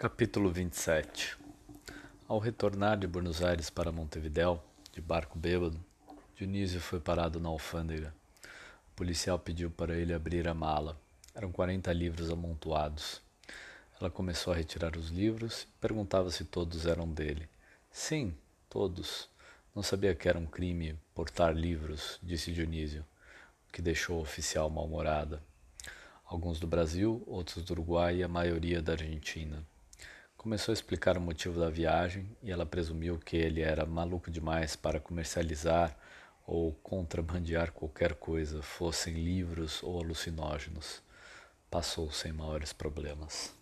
Capítulo 27 Ao retornar de Buenos Aires para Montevidéu, de barco bêbado, Dionísio foi parado na alfândega. O policial pediu para ele abrir a mala. Eram quarenta livros amontoados. Ela começou a retirar os livros e perguntava se todos eram dele. Sim, todos. Não sabia que era um crime portar livros, disse Dionísio, o que deixou o oficial mal-humorada. Alguns do Brasil, outros do Uruguai e a maioria da Argentina. Começou a explicar o motivo da viagem e ela presumiu que ele era maluco demais para comercializar ou contrabandear qualquer coisa, fossem livros ou alucinógenos. Passou sem maiores problemas.